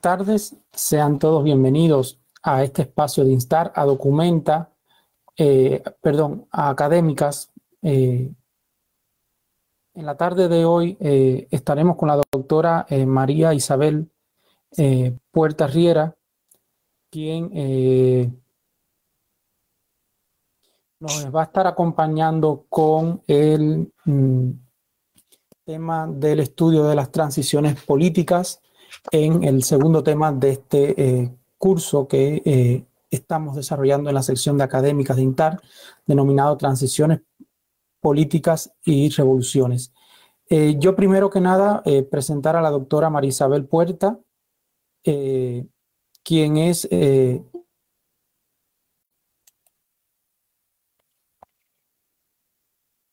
Tardes, sean todos bienvenidos a este espacio de Instar a Documenta, eh, perdón, a Académicas. Eh, en la tarde de hoy eh, estaremos con la doctora María Isabel Puerta Riera, quien nos va a estar acompañando con el mm, tema del estudio de las transiciones políticas en el segundo tema de este eh, curso que eh, estamos desarrollando en la sección de académicas de INTAR, denominado Transiciones Políticas y Revoluciones. Eh, yo primero que nada presentar a la doctora María Isabel Puerta, quien es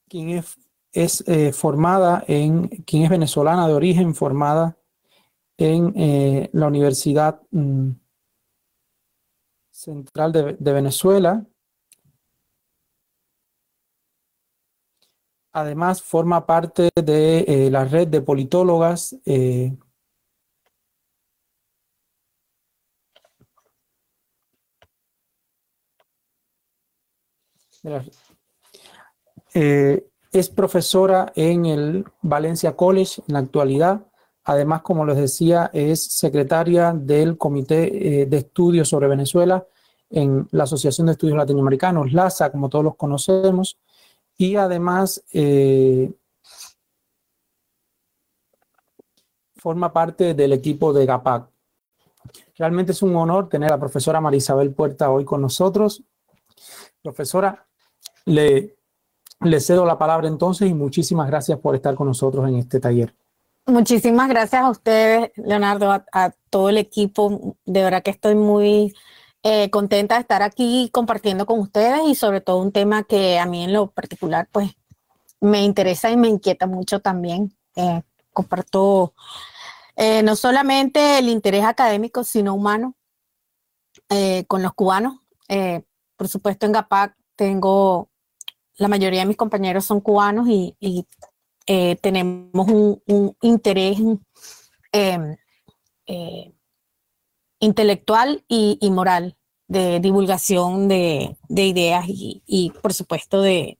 quien es, es formada en, quien es venezolana de origen, formada en eh, la Universidad mm, Central de, Venezuela. Además, forma parte de eh, la red de politólogas eh, es profesora en el Valencia College en la actualidad Además, como les decía, es secretaria del Comité eh, de Estudios sobre Venezuela en la Asociación de Estudios Latinoamericanos, LASA, como todos los conocemos, y además eh, forma parte del equipo de GAPAC. Realmente es un honor tener a la profesora Marisabel Puerta hoy con nosotros. Profesora, le, le cedo la palabra entonces y muchísimas gracias por estar con nosotros en este taller. Muchísimas gracias a ustedes, Leonardo, a, todo el equipo. De verdad que estoy muy eh, contenta de estar aquí compartiendo con ustedes y sobre todo un tema que a mí en lo particular pues me interesa y me inquieta mucho también. Eh, comparto eh, no solamente el interés académico, sino humano con los cubanos. por supuesto, en GAPAC tengo, la mayoría de mis compañeros son cubanos y eh, tenemos un, interés em, eh, intelectual y, moral de divulgación de, ideas y, por supuesto, de,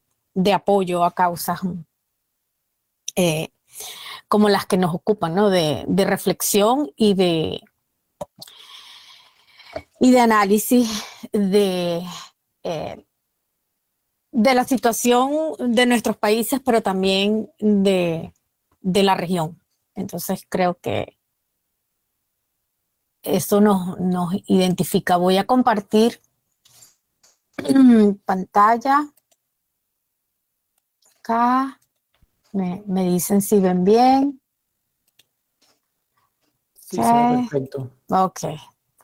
apoyo a causas eh, como las que nos ocupan. De, reflexión y de, y de análisis de de la situación de nuestros países, pero también de, la región. Entonces creo que eso nos, identifica. Voy a compartir pantalla. Acá. Me, dicen si ven bien. Sí, perfecto. Ok.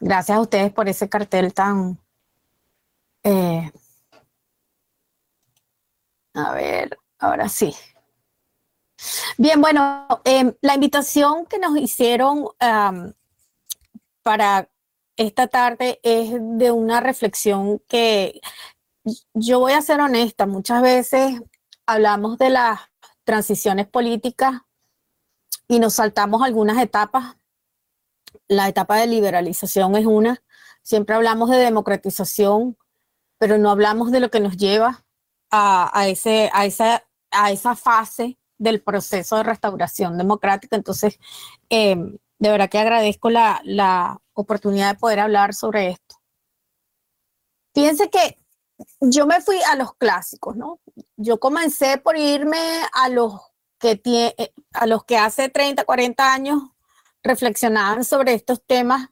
Gracias a ustedes por ese cartel tan eh, a ver, ahora sí. Bien, bueno, em, la invitación que nos hicieron para esta tarde es de una reflexión que yo voy a ser honesta, muchas veces hablamos de las transiciones políticas y nos saltamos algunas etapas. La etapa de liberalización es una, siempre hablamos de democratización, pero no hablamos de lo que nos lleva a, ese, a, esa, a esa fase del proceso de restauración democrática. Entonces, eh, de verdad que agradezco la, la, oportunidad de poder hablar sobre esto. Fíjense que yo me fui a los clásicos, ¿no? Yo comencé por irme a los que, tiene, a los que hace 30, 40 años reflexionaban sobre estos temas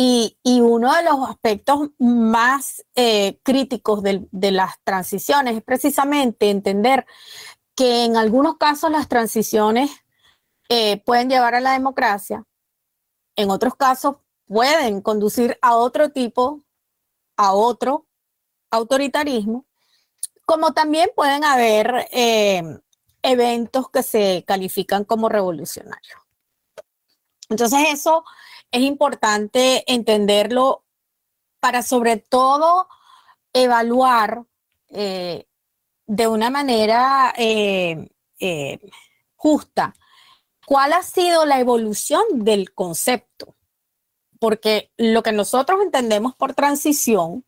y, uno de los aspectos más eh, críticos de, las transiciones es precisamente entender que en algunos casos las transiciones eh, pueden llevar a la democracia, en otros casos pueden conducir a otro tipo, a otro autoritarismo, como también pueden haber eh, eventos que se califican como revolucionarios. Entonces eso es importante entenderlo para sobre todo evaluar eh, de una manera eh, eh, justa ¿cuál ha sido la evolución del concepto? Porque lo que nosotros entendemos por transición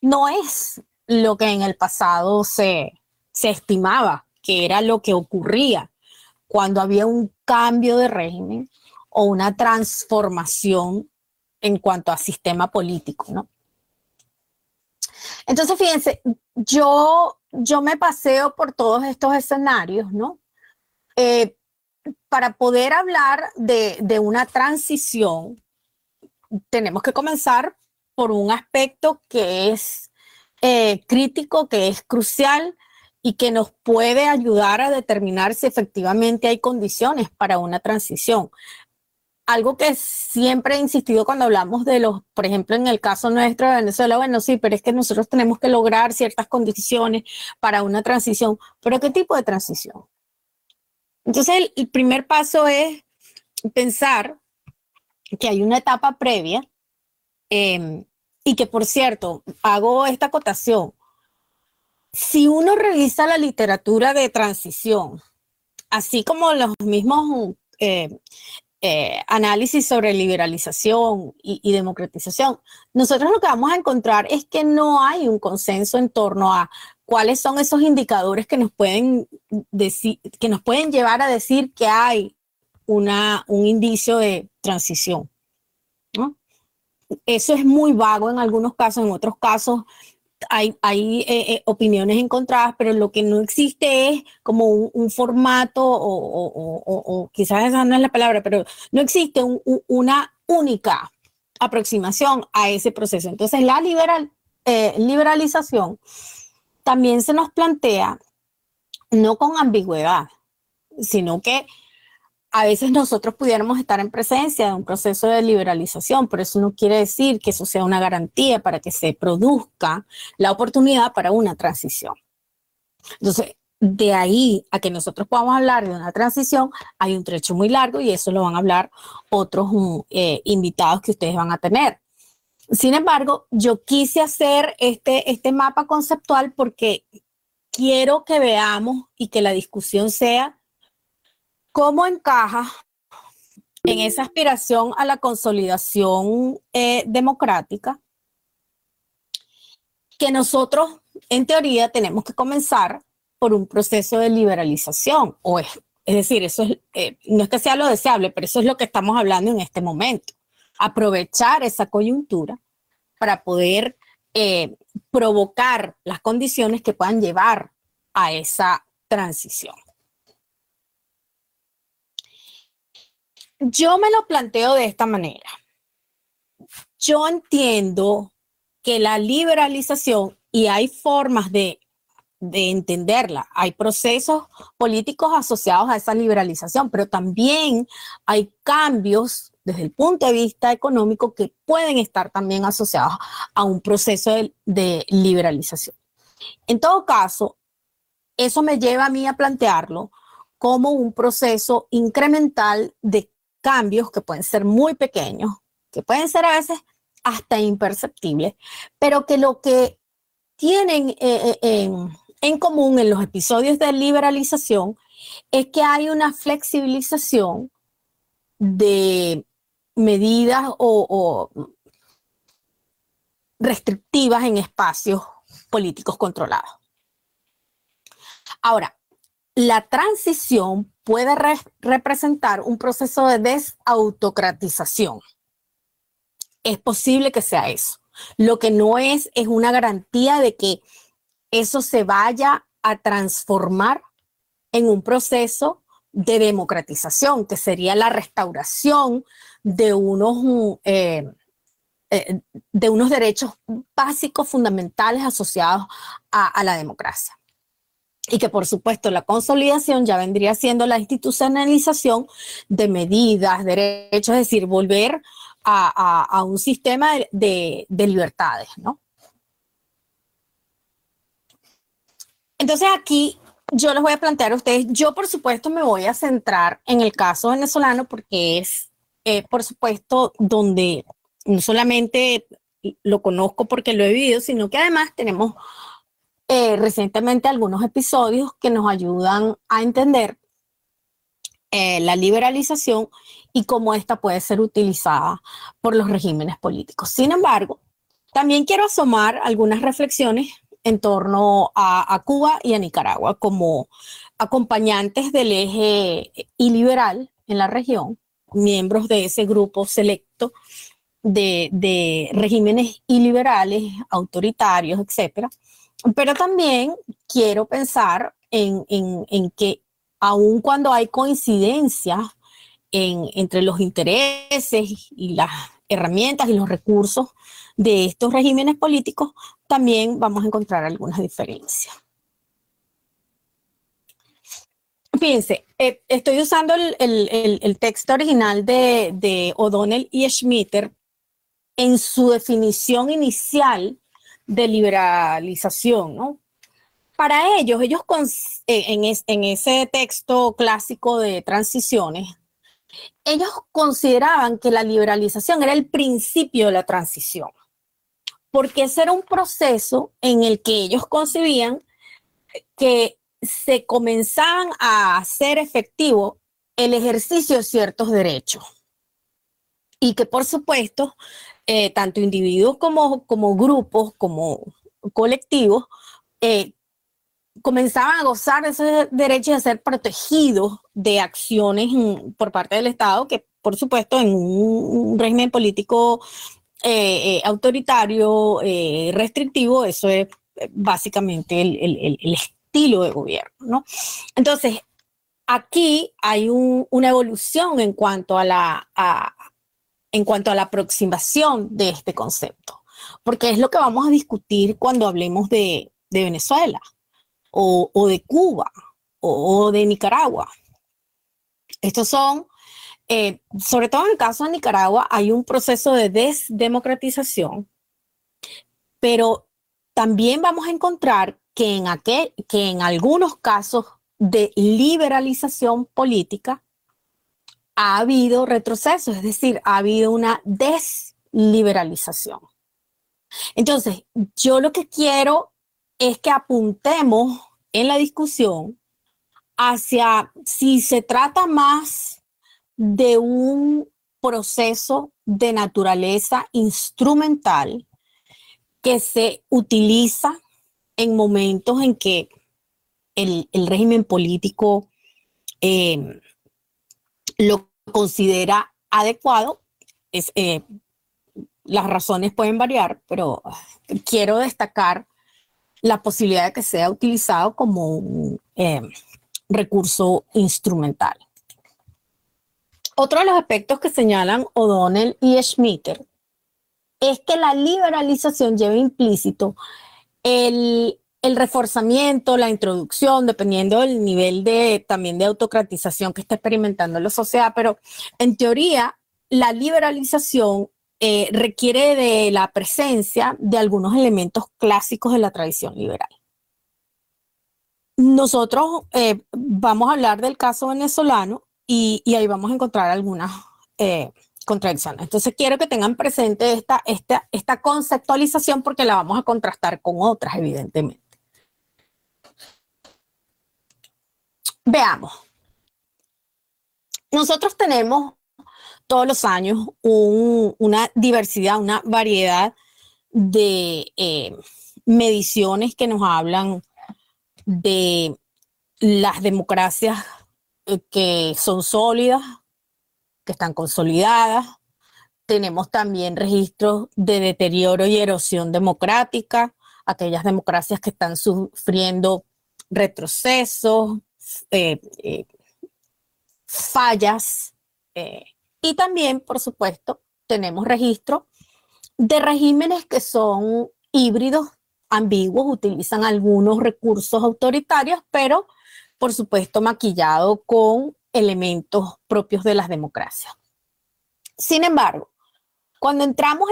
no es lo que en el pasado se, se estimaba que era lo que ocurría cuando había un cambio de régimen o una transformación en cuanto a sistema político, ¿no? Entonces, fíjense, yo, yo me paseo por todos estos escenarios, ¿no? Eh, para poder hablar de, de, una transición, tenemos que comenzar por un aspecto que es eh, crítico, que es crucial y que nos puede ayudar a determinar si efectivamente hay condiciones para una transición algo que siempre he insistido cuando hablamos de los, por ejemplo, en el caso nuestro de Venezuela, bueno, sí, pero es que nosotros tenemos que lograr ciertas condiciones para una transición. ¿Pero qué tipo de transición? Entonces, el, primer paso es pensar que hay una etapa previa em, y que, por cierto, hago esta acotación. Si uno revisa la literatura de transición, así como los mismos eh, eh, análisis sobre liberalización y, democratización, nosotros lo que vamos a encontrar es que no hay un consenso en torno a cuáles son esos indicadores que nos pueden decir, que nos pueden llevar a decir que hay una, un indicio de transición. Eso es muy vago en algunos casos, en otros casos hay, eh, eh, opiniones encontradas, pero lo que no existe es como un, formato o, quizás esa no es la palabra, pero no existe una única aproximación a ese proceso. Entonces, la liberal, eh, liberalización también se nos plantea no con ambigüedad, sino que a veces nosotros pudiéramos estar en presencia de un proceso de liberalización, pero eso no quiere decir que eso sea una garantía para que se produzca la oportunidad para una transición. Entonces, de ahí a que nosotros podamos hablar de una transición, hay un trecho muy largo y eso lo van a hablar otros mm, eh, invitados que ustedes van a tener. Sin embargo, yo quise hacer este, este mapa conceptual porque quiero que veamos y que la discusión sea ¿Cómo encaja en esa aspiración a la consolidación eh, democrática que nosotros, en teoría, tenemos que comenzar por un proceso de liberalización? O es, es decir, eso es, eh, no es que sea lo deseable, pero eso es lo que estamos hablando en este momento. Aprovechar esa coyuntura para poder eh, provocar las condiciones que puedan llevar a esa transición. Yo me lo planteo de esta manera. Yo entiendo que la liberalización, y hay formas de, entenderla, hay procesos políticos asociados a esa liberalización, pero también hay cambios desde el punto de vista económico que pueden estar también asociados a un proceso de, de liberalización. En todo caso, eso me lleva a mí a plantearlo como un proceso incremental de cambios que pueden ser muy pequeños, que pueden ser a veces hasta imperceptibles, pero que lo que tienen eh, eh, en, común en los episodios de liberalización es que hay una flexibilización de medidas o, o restrictivas en espacios políticos controlados. Ahora, la transición puede representar un proceso de desautocratización. Es posible que sea eso. Lo que no es es una garantía de que eso se vaya a transformar en un proceso de democratización, que sería la restauración de unos, eh, eh, de unos derechos básicos fundamentales asociados a la democracia y que por supuesto la consolidación ya vendría siendo la institucionalización de medidas, derechos, es decir, volver a, un sistema de, libertades, ¿no? Entonces aquí yo les voy a plantear a ustedes, yo por supuesto me voy a centrar en el caso venezolano porque es, eh, por supuesto, donde no solamente lo conozco porque lo he vivido, sino que además tenemos eh, recientemente algunos episodios que nos ayudan a entender eh, la liberalización y cómo esta puede ser utilizada por los regímenes políticos. Sin embargo, también quiero asomar algunas reflexiones en torno a, Cuba y a Nicaragua como acompañantes del eje iliberal en la región, miembros de ese grupo selecto de, regímenes iliberales, autoritarios, etc. Pero también quiero pensar en, en que aun cuando hay coincidencias entre los intereses y las herramientas y los recursos de estos regímenes políticos, también vamos a encontrar algunas diferencias. Fíjense, eh, estoy usando el, texto original de, de O'Donnell y Schmitter en su definición inicial de liberalización, ¿no? Para ellos, ellos eh, en, en ese texto clásico de transiciones, ellos consideraban que la liberalización era el principio de la transición, porque ese era un proceso en el que ellos concebían que se comenzaban a hacer efectivo el ejercicio de ciertos derechos y que por supuesto eh, tanto individuos como, como grupos, como colectivos, eh, comenzaban a gozar de ese derecho a ser protegidos de acciones por parte del Estado, que por supuesto en un, régimen político eh, autoritario, restrictivo, eso es básicamente el, estilo de gobierno, ¿no? Entonces, aquí hay una evolución en cuanto a la, en cuanto a la aproximación de este concepto, porque es lo que vamos a discutir cuando hablemos de, Venezuela o, de Cuba o, de Nicaragua. Estos son, eh, sobre todo en el caso de Nicaragua, hay un proceso de desdemocratización, pero también vamos a encontrar que en, aquel, que en algunos casos de liberalización política ha habido retroceso, es decir, ha habido una desliberalización. Entonces, yo lo que quiero es que apuntemos en la discusión hacia si se trata más de un proceso de naturaleza instrumental que se utiliza en momentos en que el, régimen político eh, lo considera adecuado. Es, eh, las razones pueden variar, pero quiero destacar la posibilidad de que sea utilizado como un eh, recurso instrumental. Otro de los aspectos que señalan O'Donnell y Schmitter es que la liberalización lleva implícito el, reforzamiento, la introducción, dependiendo del nivel de también de autocratización que está experimentando la sociedad, pero en teoría la liberalización eh, requiere de la presencia de algunos elementos clásicos de la tradición liberal. Nosotros eh, vamos a hablar del caso venezolano y, ahí vamos a encontrar algunas eh, contradicciones. Entonces quiero que tengan presente esta, esta, esta conceptualización porque la vamos a contrastar con otras, evidentemente. Veamos. Nosotros tenemos todos los años una diversidad, una variedad de eh, mediciones que nos hablan de las democracias eh, que son sólidas, que están consolidadas. Tenemos también registros de deterioro y erosión democrática, aquellas democracias que están sufriendo retrocesos, eh, fallas, y también, por supuesto, tenemos registro de regímenes que son híbridos, ambiguos, utilizan algunos recursos autoritarios, pero por supuesto maquillado con elementos propios de las democracias. Sin embargo, cuando entramos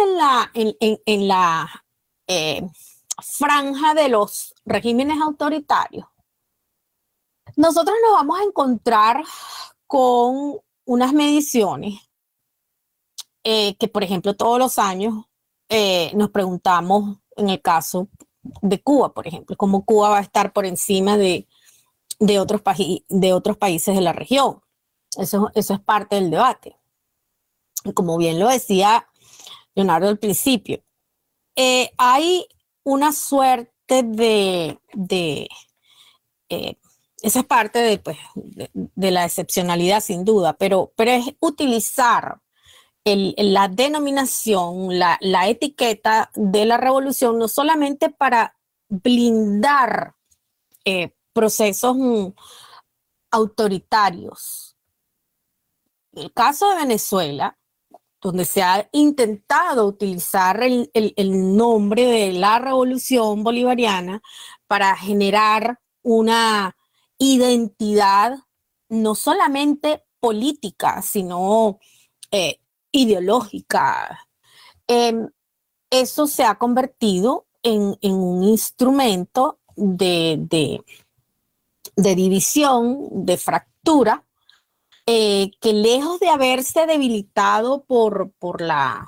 en la, eh, franja de los regímenes autoritarios, nosotros nos vamos a encontrar con unas mediciones eh, que, por ejemplo, todos los años eh, nos preguntamos en el caso de Cuba, por ejemplo, cómo Cuba va a estar por encima de, de, otros, de otros países de la región. Eso, eso es parte del debate. Y como bien lo decía Leonardo al principio, eh, hay una suerte de, esa es parte de, pues, de, la excepcionalidad sin duda, pero, pero es utilizar la denominación, la, la, etiqueta de la revolución, no solamente para blindar eh, procesos mm, autoritarios. El caso de Venezuela, donde se ha intentado utilizar el, el nombre de la revolución bolivariana para generar una identidad no solamente política, sino eh, ideológica. Em, eso se ha convertido en, un instrumento de, división, de fractura, eh, que lejos de haberse debilitado por, la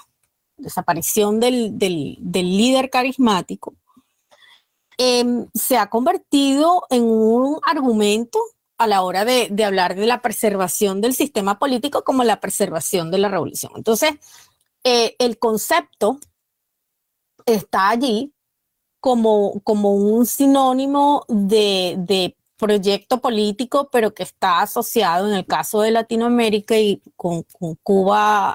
desaparición del, líder carismático, em, se ha convertido en un argumento a la hora de, hablar de la preservación del sistema político como la preservación de la revolución. Entonces, eh, el concepto está allí como, como un sinónimo de, proyecto político, pero que está asociado en el caso de Latinoamérica y con, Cuba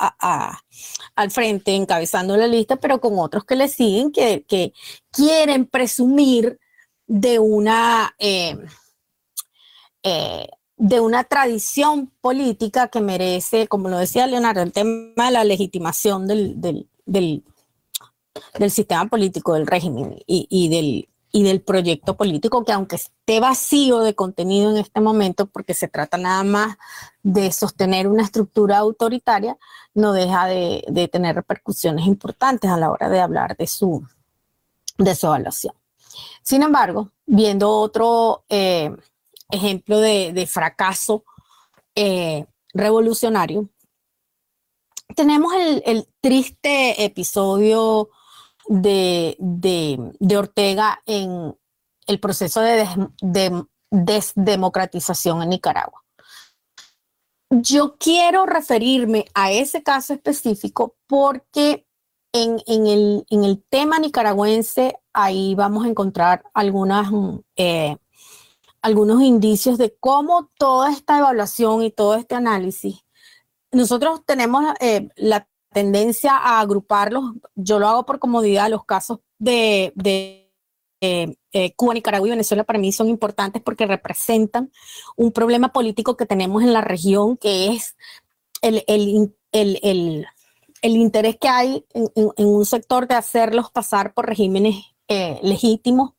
al frente, encabezando la lista, pero con otros que le siguen, que, quieren presumir de una... Eh, eh, de una tradición política que merece, como lo decía Leonardo, el tema de la legitimación del, del, del, sistema político, del régimen y, del, y del proyecto político, que aunque esté vacío de contenido en este momento, porque se trata nada más de sostener una estructura autoritaria, no deja de, de tener repercusiones importantes a la hora de hablar de su, de su evaluación. Sin embargo, viendo otro... Eh, ejemplo de, fracaso eh, revolucionario, tenemos el, triste episodio de, Ortega en el proceso de, desdemocratización en Nicaragua. Yo quiero referirme a ese caso específico porque en, el, tema nicaragüense ahí vamos a encontrar algunas eh, algunos indicios de cómo toda esta evaluación y todo este análisis, nosotros tenemos eh, la tendencia a agruparlos, yo lo hago por comodidad, los casos de, eh, eh, Cuba, Nicaragua y Venezuela para mí son importantes porque representan un problema político que tenemos en la región, que es el, interés que hay en, un sector de hacerlos pasar por regímenes legítimos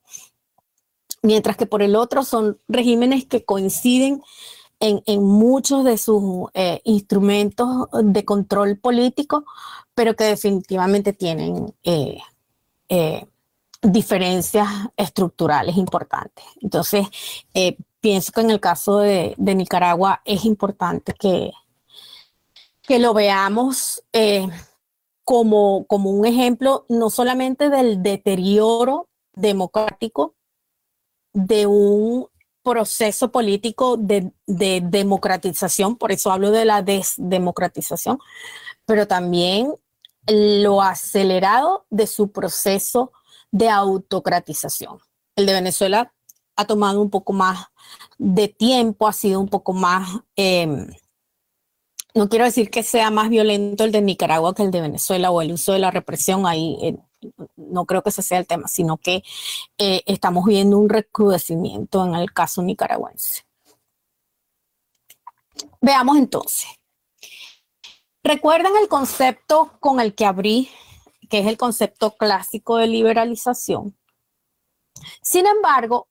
mientras que por el otro son regímenes que coinciden en, muchos de sus eh, instrumentos de control político, pero que definitivamente tienen eh, eh, diferencias estructurales importantes. Entonces, pienso que en el caso de, Nicaragua es importante que, que lo veamos como, como un ejemplo no solamente del deterioro democrático, de un proceso político de, democratización, por eso hablo de la desdemocratización, pero también lo acelerado de su proceso de autocratización. El de Venezuela ha tomado un poco más de tiempo, ha sido un poco más, em, no quiero decir que sea más violento el de Nicaragua que el de Venezuela o el uso de la represión ahí no creo que ese sea el tema, sino que eh, estamos viendo un recrudecimiento en el caso nicaragüense. Veamos entonces. ¿Recuerdan el concepto con el que abrí, que es el concepto clásico de liberalización? Sin embargo,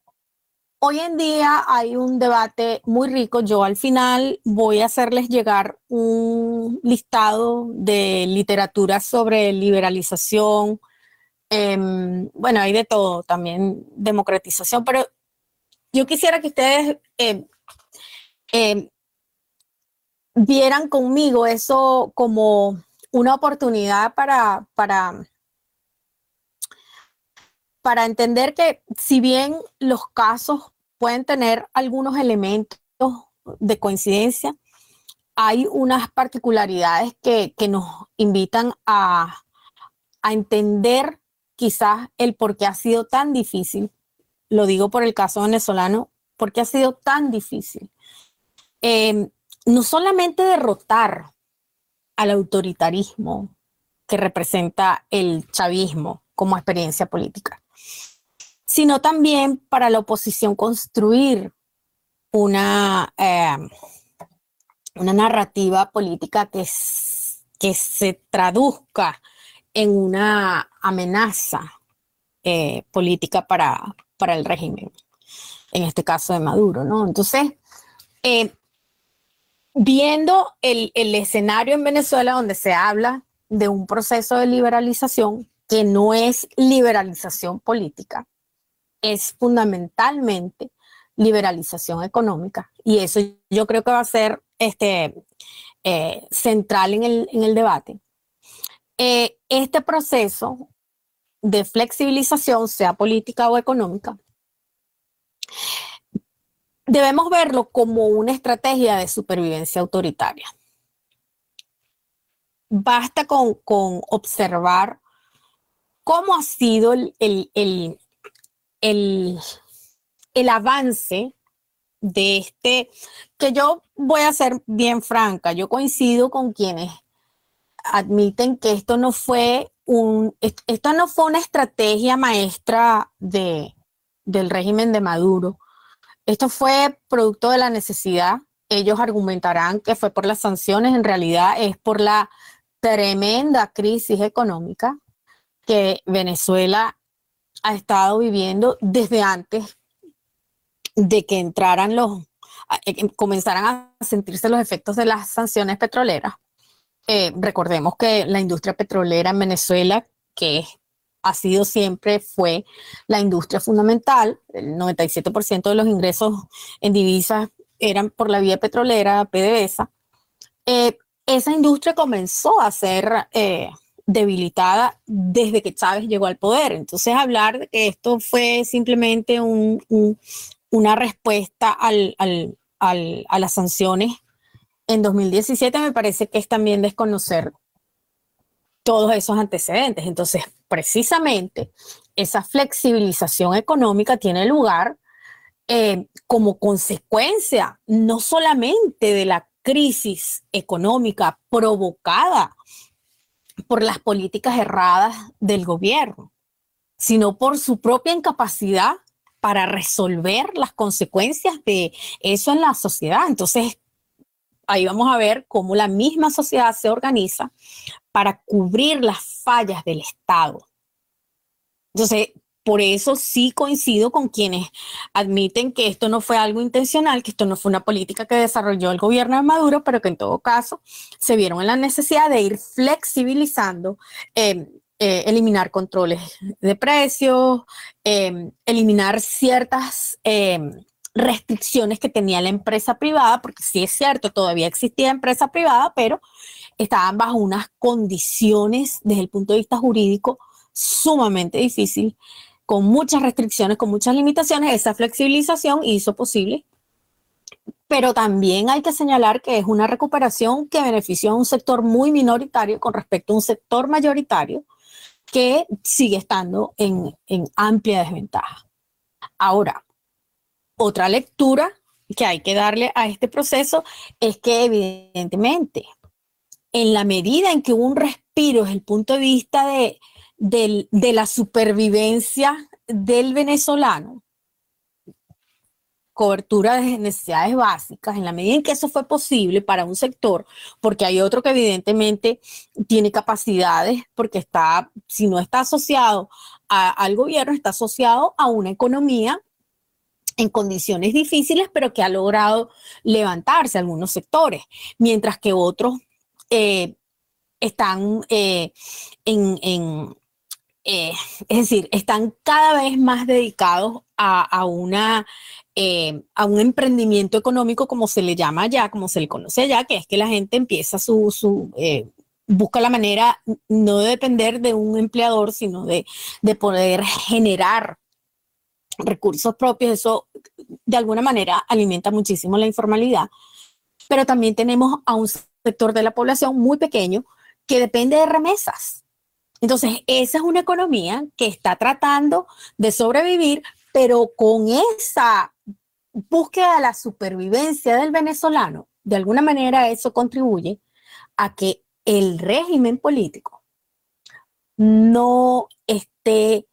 hoy en día hay un debate muy rico. Yo al final voy a hacerles llegar un listado de literatura sobre liberalización, Em, bueno, hay de todo, también democratización, pero yo quisiera que ustedes em, em, vieran conmigo eso como una oportunidad para, para, para entender que si bien los casos pueden tener algunos elementos de coincidencia, hay unas particularidades que, nos invitan a, entender quizás el por qué ha sido tan difícil. Lo digo por el caso venezolano, por qué ha sido tan difícil. Em, no solamente derrotar al autoritarismo que representa el chavismo como experiencia política, sino también para la oposición construir una, em, una narrativa política que, que se traduzca en una amenaza eh, política para, para el régimen, en este caso de Maduro, ¿no? Entonces, eh, viendo el, el, escenario en Venezuela donde se habla de un proceso de liberalización que no es liberalización política, es fundamentalmente liberalización económica. Y eso yo creo que va a ser este, eh, central en el, debate. Eh, este proceso de flexibilización, sea política o económica, debemos verlo como una estrategia de supervivencia autoritaria. Basta con, observar cómo ha sido el, el, el avance de este, que yo voy a ser bien franca, yo coincido con quienes admiten que esto no fue un, esto no fue una estrategia maestra de, del régimen de Maduro. Esto fue producto de la necesidad. Ellos argumentarán que fue por las sanciones, en realidad es por la tremenda crisis económica que Venezuela ha estado viviendo desde antes de que entraran los, eh, comenzaran a sentirse los efectos de las sanciones petroleras. Eh, recordemos que la industria petrolera en Venezuela, que ha sido siempre, fue la industria fundamental, el 97% de los ingresos en divisas eran por la vía petrolera, PDVSA. Eh, esa industria comenzó a ser debilitada desde que Chávez llegó al poder. Entonces, hablar de que esto fue simplemente un, una respuesta a las sanciones en 2017 me parece que es también desconocer todos esos antecedentes. Entonces, precisamente esa flexibilización económica tiene lugar eh, como consecuencia no solamente de la crisis económica provocada por las políticas erradas del gobierno, sino por su propia incapacidad para resolver las consecuencias de eso en la sociedad. Entonces, ahí vamos a ver cómo la misma sociedad se organiza para cubrir las fallas del Estado. Entonces, por eso sí coincido con quienes admiten que esto no fue algo intencional, que esto no fue una política que desarrolló el gobierno de Maduro, pero que en todo caso se vieron en la necesidad de ir flexibilizando eh, eh, eliminar controles de precios, em, eliminar ciertas em, restricciones que tenía la empresa privada, porque sí es cierto, todavía existía empresa privada, pero estaban bajo unas condiciones desde el punto de vista jurídico sumamente difícil, con muchas restricciones, con muchas limitaciones. Esa flexibilización hizo posible pero también hay que señalar que es una recuperación que benefició a un sector muy minoritario con respecto a un sector mayoritario que sigue estando en, amplia desventaja. Ahora, otra lectura que hay que darle a este proceso es que evidentemente, en la medida en que un respiro desde el punto de vista de, de la supervivencia del venezolano, cobertura de necesidades básicas, en la medida en que eso fue posible para un sector, porque hay otro que evidentemente tiene capacidades, porque está, si no está asociado al gobierno, está asociado a una economía en condiciones difíciles, pero que ha logrado levantarse algunos sectores, mientras que otros eh, están eh, en, eh, es decir, están cada vez más dedicados a, una, eh, a un emprendimiento económico, como se le llama ya, como se le conoce ya, que es que la gente empieza su, su busca la manera no de depender de un empleador, sino de, de poder generar recursos propios, eso de alguna manera alimenta muchísimo la informalidad, pero también tenemos a un sector de la población muy pequeño que depende de remesas. Entonces, esa es una economía que está tratando de sobrevivir, pero con esa búsqueda de la supervivencia del venezolano, de alguna manera eso contribuye a que el régimen político no esté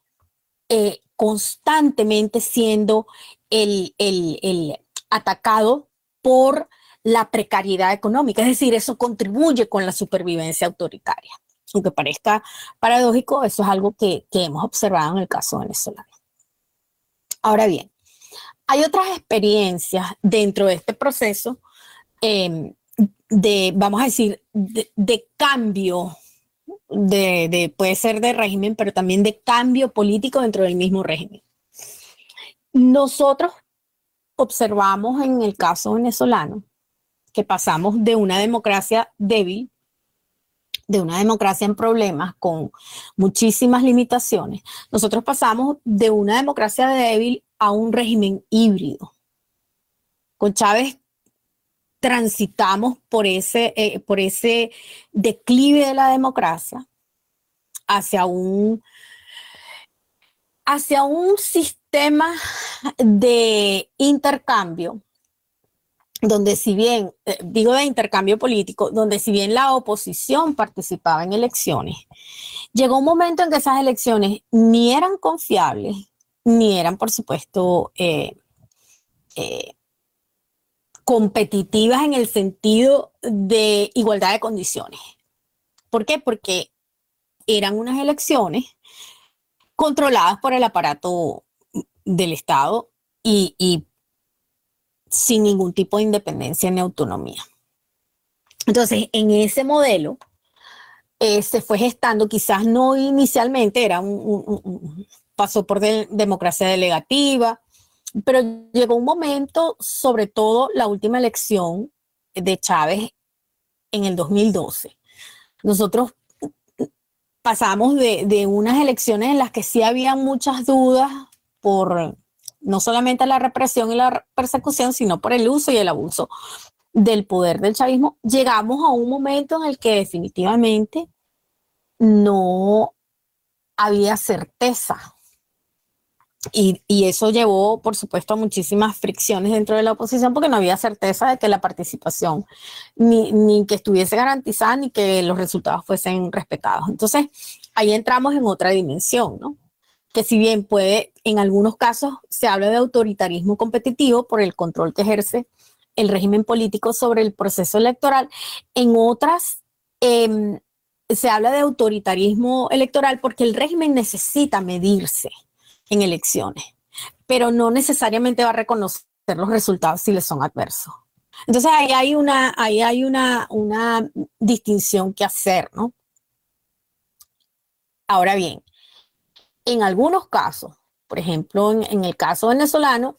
eh, constantemente siendo el, el, atacado por la precariedad económica. Es decir, eso contribuye con la supervivencia autoritaria. Aunque parezca paradójico, eso es algo que, que hemos observado en el caso venezolano. Ahora bien, hay otras experiencias dentro de este proceso em, de, vamos a decir, de, cambio, de, puede ser de régimen, pero también de cambio político dentro del mismo régimen. Nosotros observamos en el caso venezolano que pasamos de una democracia débil, de una democracia en problemas con muchísimas limitaciones, nosotros pasamos de una democracia débil a un régimen híbrido. Con Chávez transitamos por ese, eh, por ese declive de la democracia hacia un, hacia un sistema de intercambio, donde si bien, eh, digo de intercambio político, donde si bien la oposición participaba en elecciones, llegó un momento en que esas elecciones ni eran confiables, ni eran, por supuesto, eh, competitivas en el sentido de igualdad de condiciones. ¿Por qué? Porque eran unas elecciones controladas por el aparato del Estado y, sin ningún tipo de independencia ni autonomía. Entonces, en ese modelo eh, se fue gestando, quizás no inicialmente, era un, pasó por democracia delegativa, pero llegó un momento, sobre todo la última elección de Chávez en el 2012. Nosotros pasamos de, unas elecciones en las que sí había muchas dudas por no solamente la represión y la persecución, sino por el uso y el abuso del poder del chavismo, llegamos a un momento en el que definitivamente no había certeza y, eso llevó, por supuesto, a muchísimas fricciones dentro de la oposición porque no había certeza de que la participación ni, ni, que estuviese garantizada ni que los resultados fuesen respetados. Entonces, ahí entramos en otra dimensión, ¿no? Que si bien puede, en algunos casos se habla de autoritarismo competitivo por el control que ejerce el régimen político sobre el proceso electoral, en otras em, se habla de autoritarismo electoral porque el régimen necesita medirse en elecciones, pero no necesariamente va a reconocer los resultados si les son adversos. Entonces ahí hay una, ahí hay una, una distinción que hacer, ¿no? Ahora bien, en algunos casos, por ejemplo, en, en el caso venezolano,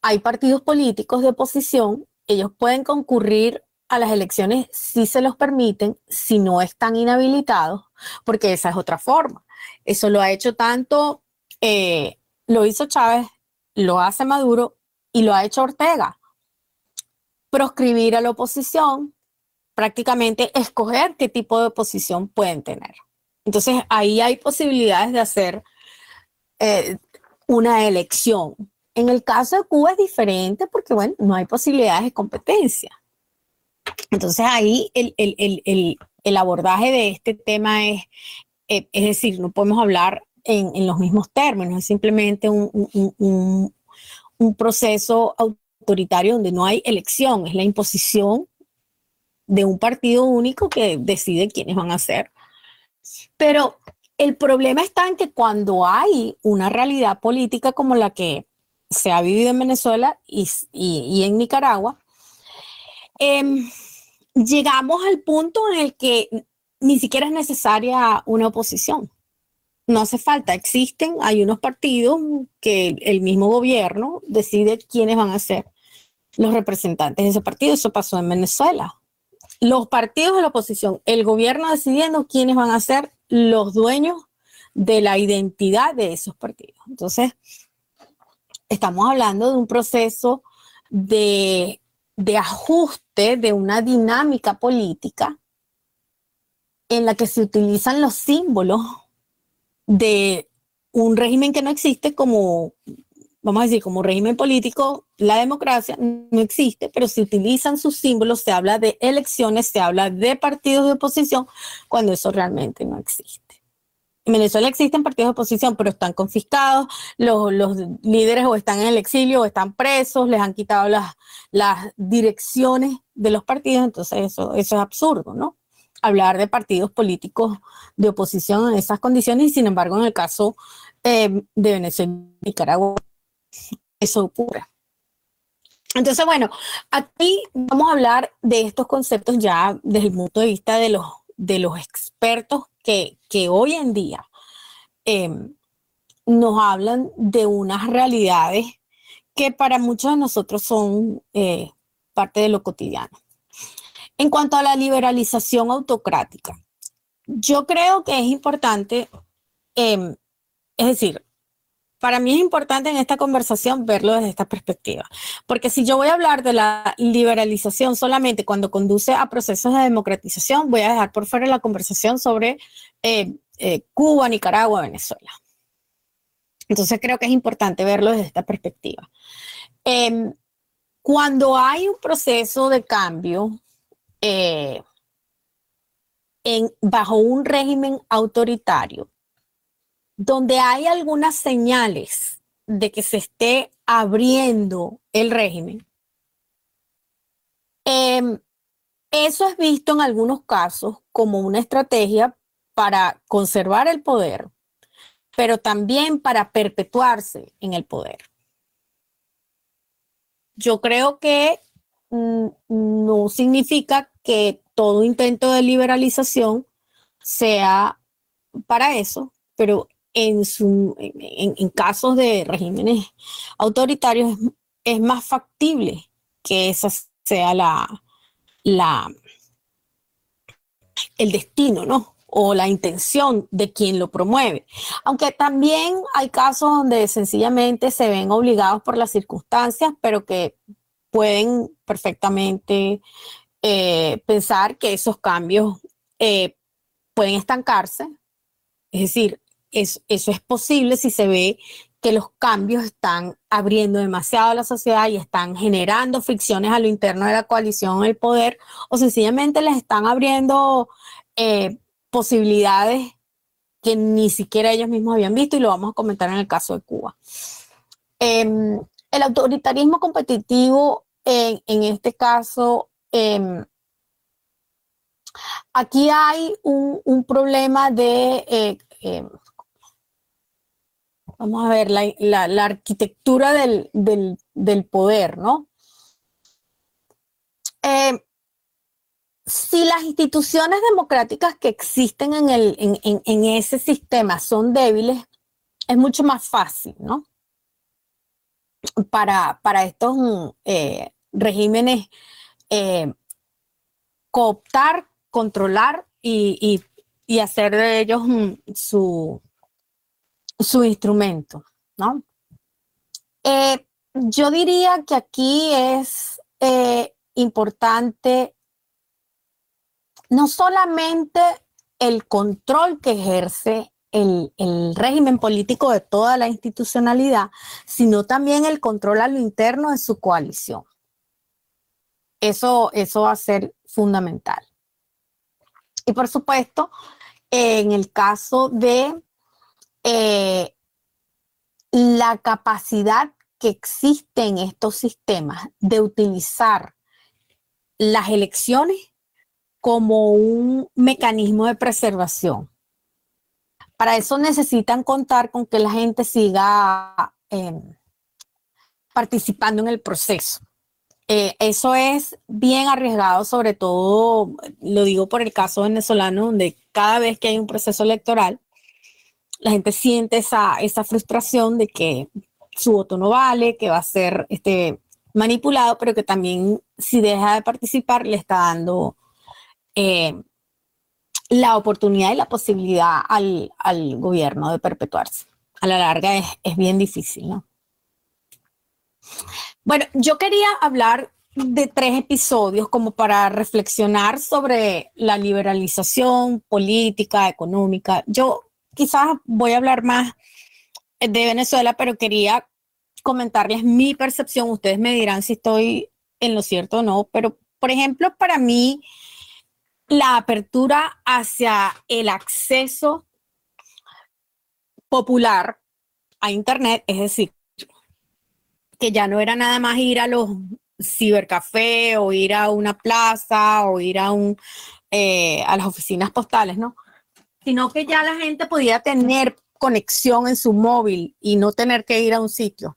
hay partidos políticos de oposición, ellos pueden concurrir a las elecciones si se los permiten, si no están inhabilitados, porque esa es otra forma. Eso lo ha hecho tanto eh, lo hizo Chávez, lo hace Maduro y lo ha hecho Ortega. Proscribir a la oposición, prácticamente escoger qué tipo de oposición pueden tener. Entonces ahí hay posibilidades de hacer eh, una elección. En el caso de Cuba es diferente porque, bueno, no hay posibilidades de competencia. Entonces ahí el, el abordaje de este tema es, eh, es decir, no podemos hablar en, los mismos términos, es simplemente un, proceso autoritario donde no hay elección, es la imposición de un partido único que decide quiénes van a ser. Pero el problema está en que cuando hay una realidad política como la que se ha vivido en Venezuela y, en Nicaragua, em, llegamos al punto en el que ni siquiera es necesaria una oposición no hace falta, existen, hay unos partidos que el mismo gobierno decide quiénes van a ser los representantes de ese partido. Eso pasó en Venezuela. Los partidos de la oposición, el gobierno decidiendo quiénes van a ser los dueños de la identidad de esos partidos. Entonces, estamos hablando de un proceso de, de ajuste de una dinámica política en la que se utilizan los símbolos de un régimen que no existe como, vamos a decir, como régimen político, la democracia no existe, pero se utilizan sus símbolos, se habla de elecciones, se habla de partidos de oposición, cuando eso realmente no existe. En Venezuela existen partidos de oposición, pero están confiscados, los, los, líderes o están en el exilio o están presos, les han quitado las, las direcciones de los partidos, entonces eso, eso es absurdo, ¿no? Hablar de partidos políticos de oposición en esas condiciones y sin embargo en el caso eh, de Venezuela y Nicaragua eso ocurre. Entonces, bueno, aquí vamos a hablar de estos conceptos ya desde el punto de vista de los, de los expertos que, que hoy en día em, nos hablan de unas realidades que para muchos de nosotros son eh, parte de lo cotidiano. En cuanto a la liberalización autocrática, yo creo que es importante, em, es decir, para mí es importante en esta conversación verlo desde esta perspectiva, porque si yo voy a hablar de la liberalización solamente cuando conduce a procesos de democratización, voy a dejar por fuera la conversación sobre eh, eh, Cuba, Nicaragua, Venezuela. Entonces creo que es importante verlo desde esta perspectiva. Em, cuando hay un proceso de cambio eh, en, bajo un régimen autoritario, donde hay algunas señales de que se esté abriendo el régimen, em, eso es visto en algunos casos como una estrategia para conservar el poder, pero también para perpetuarse en el poder. Yo creo que mm, no significa que todo intento de liberalización sea para eso, pero en, su, en, casos de regímenes autoritarios es, más factible que esa sea la, la, el destino, ¿no? O la intención de quien lo promueve. Aunque también hay casos donde sencillamente se ven obligados por las circunstancias, pero que pueden perfectamente eh, pensar que esos cambios eh, pueden estancarse. Es decir, eso es posible si se ve que los cambios están abriendo demasiado la sociedad y están generando fricciones a lo interno de la coalición el poder, o sencillamente les están abriendo eh, posibilidades que ni siquiera ellos mismos habían visto, y lo vamos a comentar en el caso de Cuba. Em, el autoritarismo competitivo, en, este caso, em, aquí hay un, problema de eh, em, vamos a ver, la, arquitectura del, poder, ¿no? Eh, si las instituciones democráticas que existen en, el, en, ese sistema son débiles, es mucho más fácil, ¿no? Para, para estos eh, regímenes eh, cooptar, controlar y, hacer de ellos su, instrumento, ¿no? Eh, yo diría que aquí es eh, importante no solamente el control que ejerce el, régimen político de toda la institucionalidad, sino también el control a lo interno de su coalición. Eso, eso va a ser fundamental. Y por supuesto, en el caso de eh, la capacidad que existe en estos sistemas de utilizar las elecciones como un mecanismo de preservación. Para eso necesitan contar con que la gente siga em, participando en el proceso. Eh, eso es bien arriesgado, sobre todo, lo digo por el caso venezolano, donde cada vez que hay un proceso electoral, la gente siente esa, esa frustración de que su voto no vale, que va a ser este, manipulado, pero que también si deja de participar le está dando eh, la oportunidad y la posibilidad al, al, gobierno de perpetuarse. A la larga es, es bien difícil, ¿no? Bueno, yo quería hablar de tres episodios como para reflexionar sobre la liberalización política, económica. Yo quizás voy a hablar más de Venezuela, pero quería comentarles mi percepción. Ustedes me dirán si estoy en lo cierto o no, pero por ejemplo, para mí, la apertura hacia el acceso popular a Internet, es decir, que ya no era nada más ir a los cibercafé o ir a una plaza o ir a, un, eh, a las oficinas postales, ¿no? Sino que ya la gente podía tener conexión en su móvil y no tener que ir a un sitio.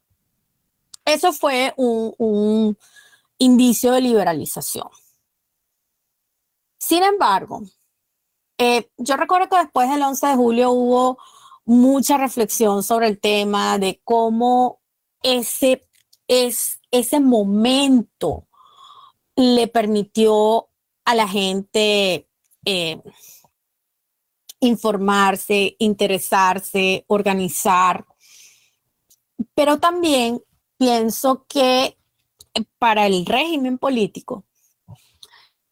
Eso fue un, indicio de liberalización. Sin embargo, eh, yo recuerdo que después del 11 de julio hubo mucha reflexión sobre el tema de cómo ese, es, ese momento le permitió a la gente eh, informarse, interesarse, organizar, pero también pienso que para el régimen político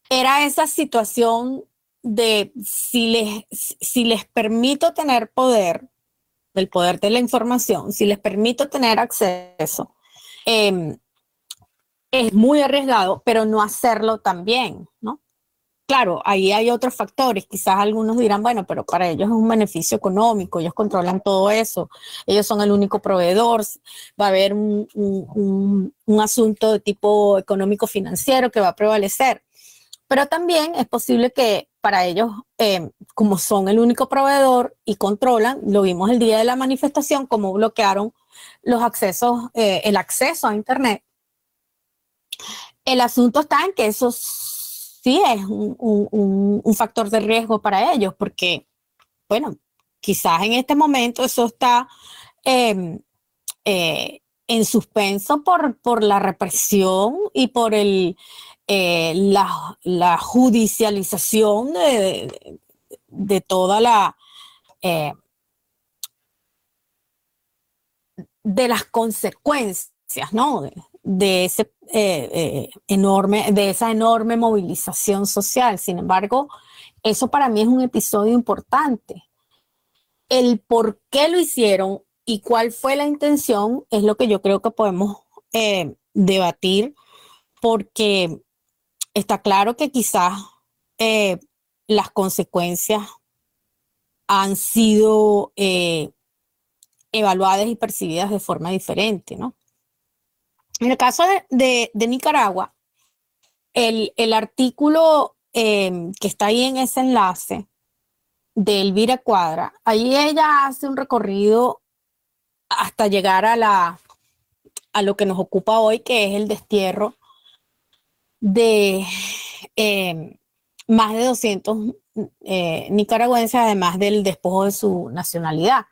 era esa situación de si les, si les permito tener poder, el poder de la información, si les permito tener acceso, em, es muy arriesgado, pero no hacerlo también, ¿no? Claro, ahí hay otros factores. Quizás algunos dirán, bueno, pero para ellos es un beneficio económico, ellos controlan todo eso, ellos son el único proveedor, va a haber un, un asunto de tipo económico-financiero que va a prevalecer. Pero también es posible que para ellos, eh, como son el único proveedor y controlan, lo vimos el día de la manifestación, como bloquearon los accesos, eh, el acceso a Internet. El asunto está en que eso sí es un, factor de riesgo para ellos, porque, bueno, quizás en este momento eso está em, eh, en suspenso por, por la represión y por el, eh, la, judicialización de, toda la... Eh, de las consecuencias, ¿no? De, ese, eh, enorme, de esa enorme movilización social. Sin embargo, eso para mí es un episodio importante. El por qué lo hicieron y cuál fue la intención es lo que yo creo que podemos debatir, porque está claro que quizás eh, las consecuencias han sido eh, evaluadas y percibidas de forma diferente, ¿no? En el caso de, Nicaragua, el, artículo em, que está ahí en ese enlace de Elvira Cuadra, ahí ella hace un recorrido hasta llegar a, la, a lo que nos ocupa hoy, que es el destierro de em, más de 200 eh, nicaragüenses, además del despojo de su nacionalidad.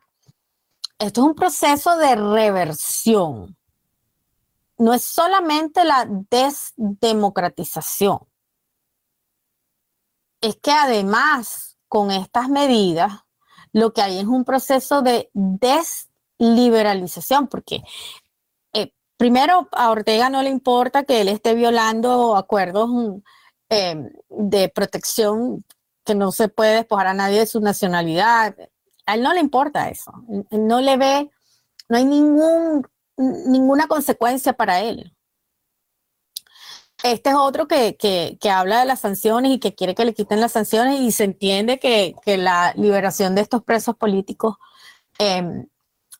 Esto es un proceso de reversión. No es solamente la desdemocratización. Es que además, con estas medidas, lo que hay es un proceso de desliberalización, porque primero, a Ortega no le importa que él esté violando acuerdos em, de protección que no se puede despojar a nadie de su nacionalidad. A él no le importa eso. no le ve, no hay ningún, ninguna consecuencia para él. Este es otro que, habla de las sanciones y que quiere que le quiten las sanciones y se entiende que, la liberación de estos presos políticos em,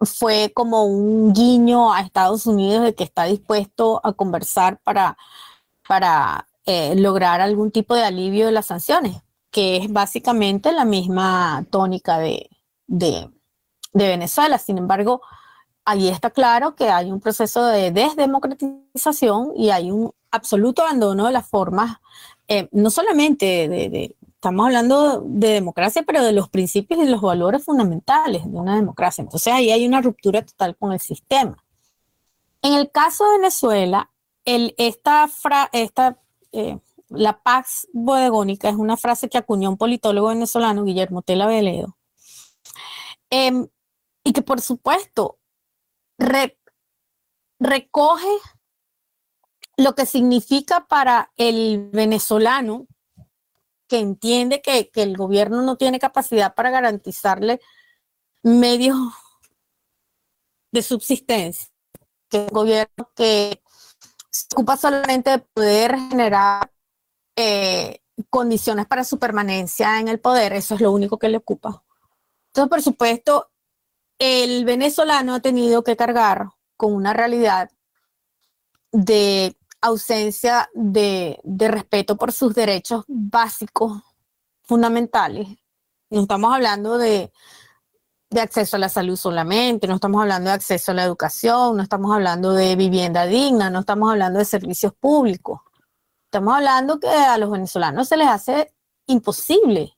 fue como un guiño a Estados Unidos de que está dispuesto a conversar para, para eh, lograr algún tipo de alivio de las sanciones, que es básicamente la misma tónica de, de, Venezuela. Sin embargo, ahí está claro que hay un proceso de desdemocratización y hay un absoluto abandono de las formas, eh, no solamente de, estamos hablando de democracia, pero de los principios y los valores fundamentales de una democracia. Entonces ahí hay una ruptura total con el sistema. En el caso de Venezuela, el, esta, esta eh, la Pax Bodegónica es una frase que acuñó un politólogo venezolano, Guillermo Tela Veledo, em, y que por supuesto recoge lo que significa para el venezolano que entiende que, que, el gobierno no tiene capacidad para garantizarle medios de subsistencia, que el gobierno que se ocupa solamente de poder generar eh, condiciones para su permanencia en el poder, eso es lo único que le ocupa. Entonces, por supuesto, el venezolano ha tenido que cargar con una realidad de ausencia de, respeto por sus derechos básicos, fundamentales. No estamos hablando de, de acceso a la salud solamente, no estamos hablando de acceso a la educación, no estamos hablando de vivienda digna, no estamos hablando de servicios públicos. Estamos hablando que a los venezolanos se les hace imposible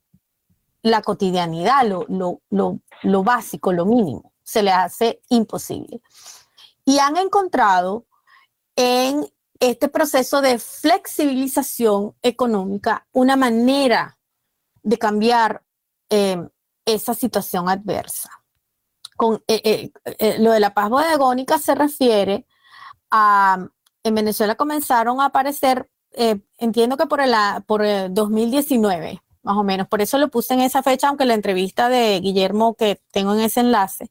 la cotidianidad, lo, básico, lo mínimo, se les hace imposible. Y han encontrado en este proceso de flexibilización económica una manera de cambiar eh, esa situación adversa. Con, eh, eh, lo de la paz bodegónica se refiere a, en Venezuela comenzaron a aparecer eh, entiendo que por el, por el 2019, más o menos. Por eso lo puse en esa fecha, aunque la entrevista de Guillermo que tengo en ese enlace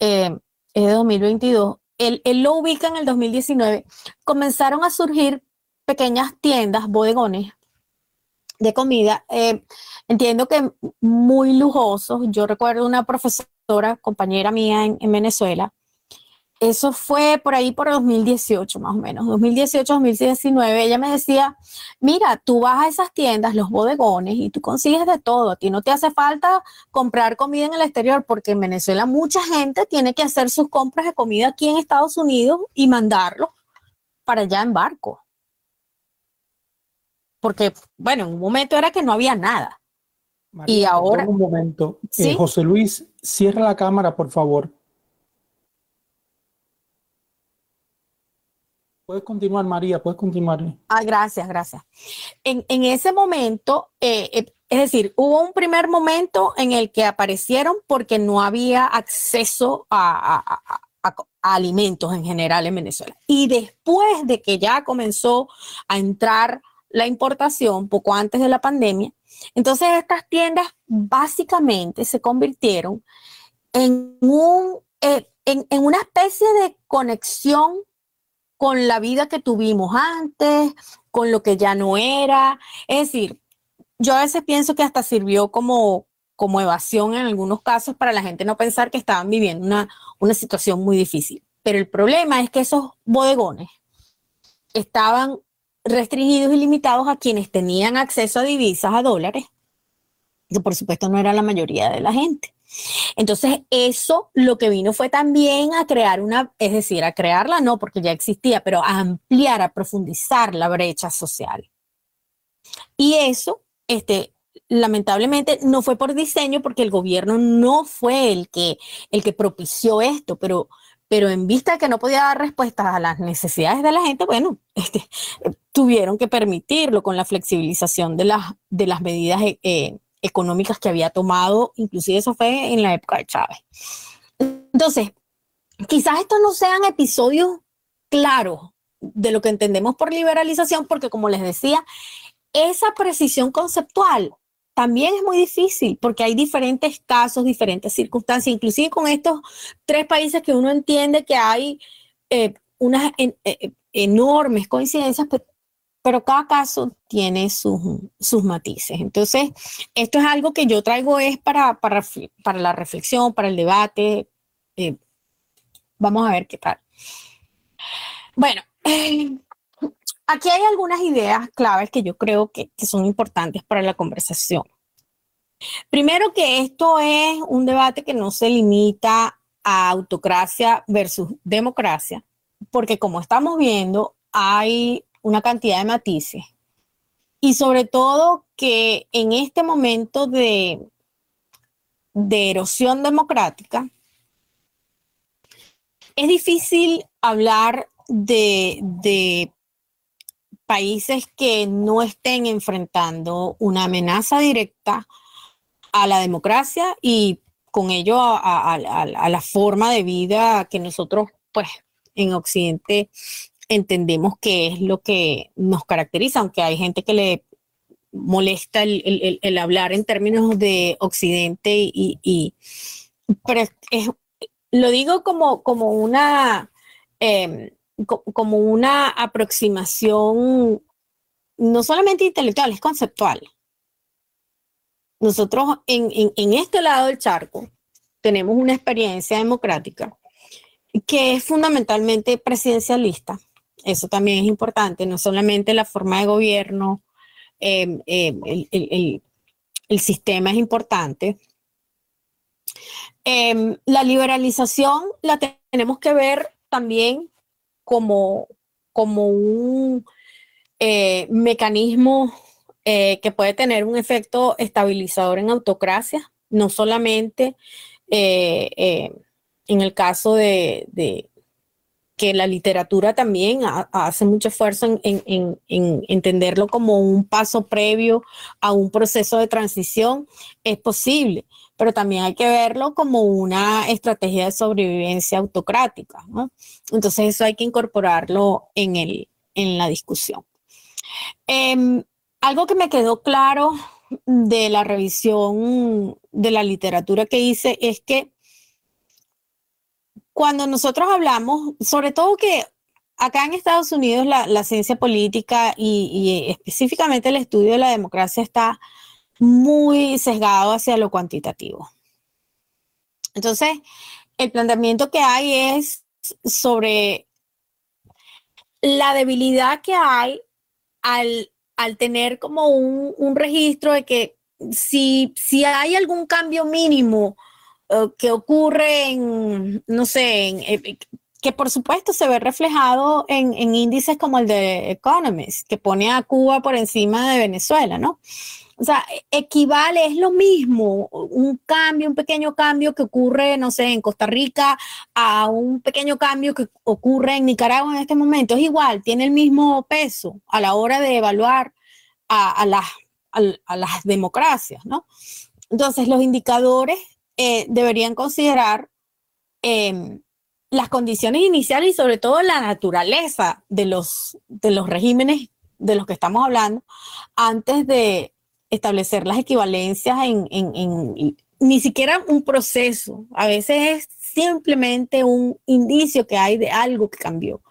eh, es de 2022. Él, él, lo ubica en el 2019. Comenzaron a surgir pequeñas tiendas, bodegones de comida. Eh, entiendo que muy lujosos. Yo recuerdo una profesora, compañera mía en, en Venezuela, eso fue por ahí por 2018 más o menos, 2018, 2019, ella me decía, mira, tú vas a esas tiendas, los bodegones, y tú consigues de todo, a ti no te hace falta comprar comida en el exterior, porque en Venezuela mucha gente tiene que hacer sus compras de comida aquí en Estados Unidos y mandarlo para allá en barco. Porque, bueno, en un momento era que no había nada. y ahora... Un momento. Eh, José Luis, cierra la cámara, por favor. Puedes continuar, María, puedes continuar. Ah, gracias, gracias. En, ese momento, eh, eh, es decir, hubo un primer momento en el que aparecieron porque no había acceso a, alimentos en general en Venezuela. Y después de que ya comenzó a entrar la importación, poco antes de la pandemia, entonces estas tiendas básicamente se convirtieron en, un, eh, en una especie de conexión con la vida que tuvimos antes, con lo que ya no era. Es decir, yo a veces pienso que hasta sirvió como, como evasión en algunos casos para la gente no pensar que estaban viviendo una, una situación muy difícil. Pero el problema es que esos bodegones estaban restringidos y limitados a quienes tenían acceso a divisas, a dólares, que por supuesto no era la mayoría de la gente. Entonces, eso lo que vino fue también a crear una, es decir, a crearla no porque ya existía, pero a ampliar, a profundizar la brecha social. Y eso, este, lamentablemente no fue por diseño porque el gobierno no fue el que, el que propició esto, pero, pero en vista de que no podía dar respuestas a las necesidades de la gente, bueno, este, tuvieron que permitirlo con la flexibilización de las, de las medidas eh, económicas que había tomado, inclusive eso fue en la época de Chávez. Entonces, quizás estos no sean episodios claros de lo que entendemos por liberalización, porque como les decía, esa precisión conceptual también es muy difícil porque hay diferentes casos, diferentes circunstancias, inclusive con estos tres países que uno entiende que hay eh, unas eh, enormes coincidencias, pero cada caso tiene sus, sus matices. Entonces, esto es algo que yo traigo es para, para, para la reflexión, para el debate. Eh, vamos a ver qué tal. Bueno, aquí hay algunas ideas claves que yo creo que, que son importantes para la conversación. Primero que esto es un debate que no se limita a autocracia versus democracia, porque como estamos viendo, hay una cantidad de matices. Y sobre todo que en este momento de, de erosión democrática, es difícil hablar de, de países que no estén enfrentando una amenaza directa a la democracia y con ello a, la forma de vida que nosotros pues en Occidente entendemos que es lo que nos caracteriza, aunque hay gente que le molesta el, hablar en términos de Occidente y, pero lo digo como, como una em, como una aproximación no solamente intelectual, es conceptual. Nosotros en, en este lado del charco tenemos una experiencia democrática que es fundamentalmente presidencialista. Eso también es importante, no solamente la forma de gobierno, em, em, el, sistema es importante. Em, la liberalización la tenemos que ver también como, como un eh, mecanismo eh, que puede tener un efecto estabilizador en autocracia, no solamente eh, en el caso de, que la literatura también hace mucho esfuerzo en, entenderlo como un paso previo a un proceso de transición, es posible, pero también hay que verlo como una estrategia de sobrevivencia autocrática. Entonces eso hay que incorporarlo en, el, en la discusión. Em, algo que me quedó claro de la revisión de la literatura que hice es que cuando nosotros hablamos, sobre todo que acá en Estados Unidos la, ciencia política y, específicamente el estudio de la democracia está muy sesgado hacia lo cuantitativo. Entonces, el planteamiento que hay es sobre la debilidad que hay al, tener como un, registro de que si, si hay algún cambio mínimo que ocurre en, no sé, eh, que por supuesto se ve reflejado en, índices como el de Economist, que pone a Cuba por encima de Venezuela, ¿no? O sea, equivale, es lo mismo, un cambio, un pequeño cambio que ocurre, no sé, en Costa Rica a un pequeño cambio que ocurre en Nicaragua en este momento. Es igual, tiene el mismo peso a la hora de evaluar a, las, a las democracias, ¿no? Entonces, los indicadores eh, deberían considerar em, las condiciones iniciales y sobre todo la naturaleza de los, de los regímenes de los que estamos hablando antes de establecer las equivalencias en, en, ni siquiera un proceso. A veces es simplemente un indicio que hay de algo que cambió.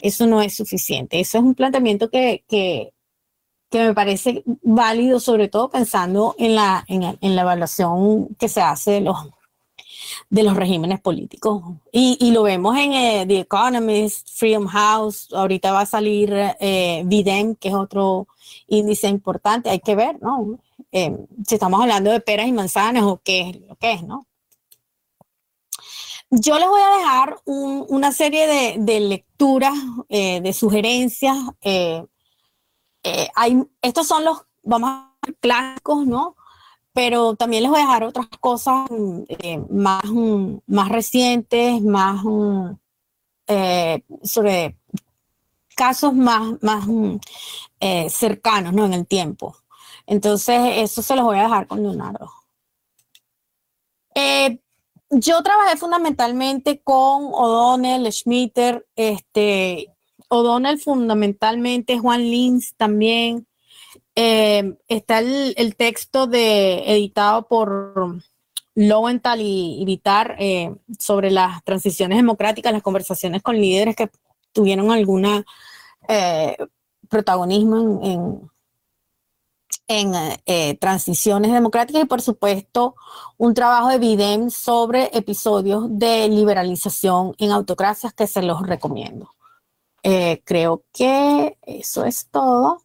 Eso no es suficiente. Eso es un planteamiento que, que, que me parece válido, sobre todo pensando en la, en, la evaluación que se hace de los, de los regímenes políticos. Y, y lo vemos en eh, The Economist, Freedom House, ahorita va a salir eh, VIDEM, que es otro índice importante, hay que ver, ¿no? Eh, si estamos hablando de peras y manzanas o qué es lo que es, ¿no? Yo les voy a dejar una serie de, de lecturas, de sugerencias eh, hay, estos son los, vamos a clásicos, ¿no? Pero también les voy a dejar otras cosas eh, más, más recientes, más eh, sobre casos más, más cercanos, ¿no? En el tiempo. Entonces, eso se los voy a dejar con Leonardo. yo trabajé fundamentalmente con O'Donnell, Schmitter, este, O'Donnell fundamentalmente, Juan Lins también. Eh, está el, texto de, editado por Lowenthal y, Vitar eh, sobre las transiciones democráticas, las conversaciones con líderes que tuvieron algún eh, protagonismo en, en, transiciones democráticas y por supuesto un trabajo de Bidem sobre episodios de liberalización en autocracias que se los recomiendo. Eh, creo que eso es todo.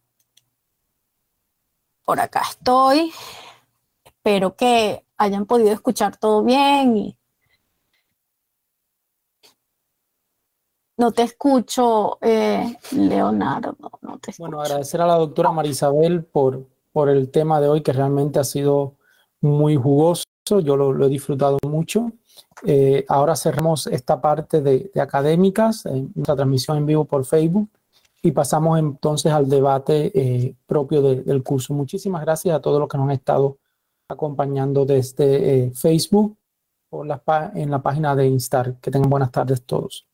Por acá estoy. Espero que hayan podido escuchar todo bien. No te escucho, eh, Leonardo. Bueno, agradecer a la doctora Marisabel por, por el tema de hoy, que realmente ha sido muy jugoso. Yo lo he disfrutado mucho. Eh, ahora cerramos esta parte de, académicas, en nuestra transmisión en vivo por Facebook, y pasamos entonces al debate eh, propio del curso. Muchísimas gracias a todos los que nos han estado acompañando desde eh, Facebook o en la página de Instar. Que tengan buenas tardes todos.